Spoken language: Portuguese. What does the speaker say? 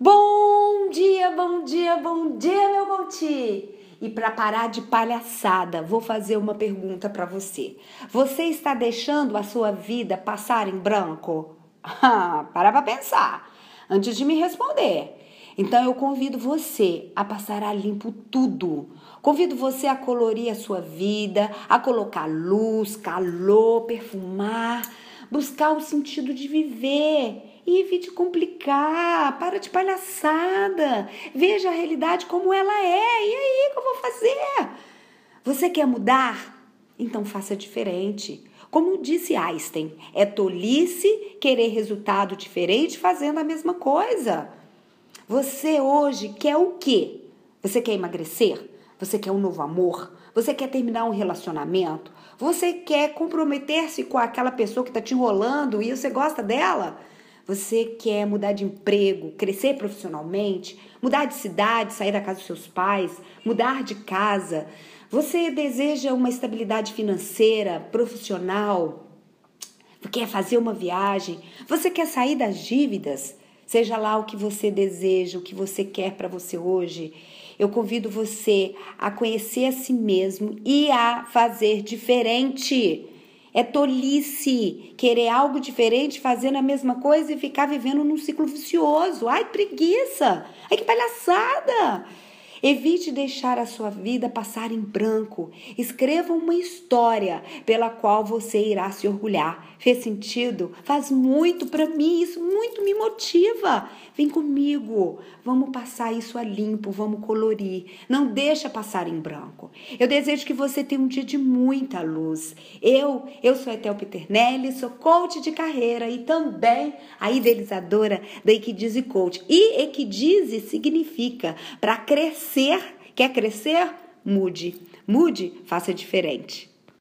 Bom dia, bom dia, bom dia, meu Gouti! E para parar de palhaçada, vou fazer uma pergunta para você. Você está deixando a sua vida passar em branco? Ah, para para pensar antes de me responder. Então eu convido você a passar a limpo tudo. Convido você a colorir a sua vida, a colocar luz, calor, perfumar, buscar o sentido de viver e evite complicar, para de palhaçada. Veja a realidade como ela é. E aí, o que eu vou fazer? Você quer mudar? Então faça diferente. Como disse Einstein, é tolice querer resultado diferente fazendo a mesma coisa. Você hoje quer o quê? Você quer emagrecer? Você quer um novo amor? Você quer terminar um relacionamento? Você quer comprometer-se com aquela pessoa que está te enrolando e você gosta dela? Você quer mudar de emprego, crescer profissionalmente, mudar de cidade, sair da casa dos seus pais, mudar de casa. Você deseja uma estabilidade financeira, profissional. Quer fazer uma viagem. Você quer sair das dívidas. Seja lá o que você deseja, o que você quer para você hoje. Eu convido você a conhecer a si mesmo e a fazer diferente. É tolice querer algo diferente, fazendo a mesma coisa e ficar vivendo num ciclo vicioso. Ai, preguiça! Ai, que palhaçada! Evite deixar a sua vida passar em branco. Escreva uma história pela qual você irá se orgulhar. Fez sentido? Faz muito para mim, isso muito me motiva. Vem comigo. Vamos passar isso a limpo, vamos colorir. Não deixa passar em branco. Eu desejo que você tenha um dia de muita luz. Eu, eu sou Etel Peternelli, sou coach de carreira e também a idealizadora da Equidize Coach. E Equidize significa para crescer Quer crescer? Mude. Mude, faça diferente.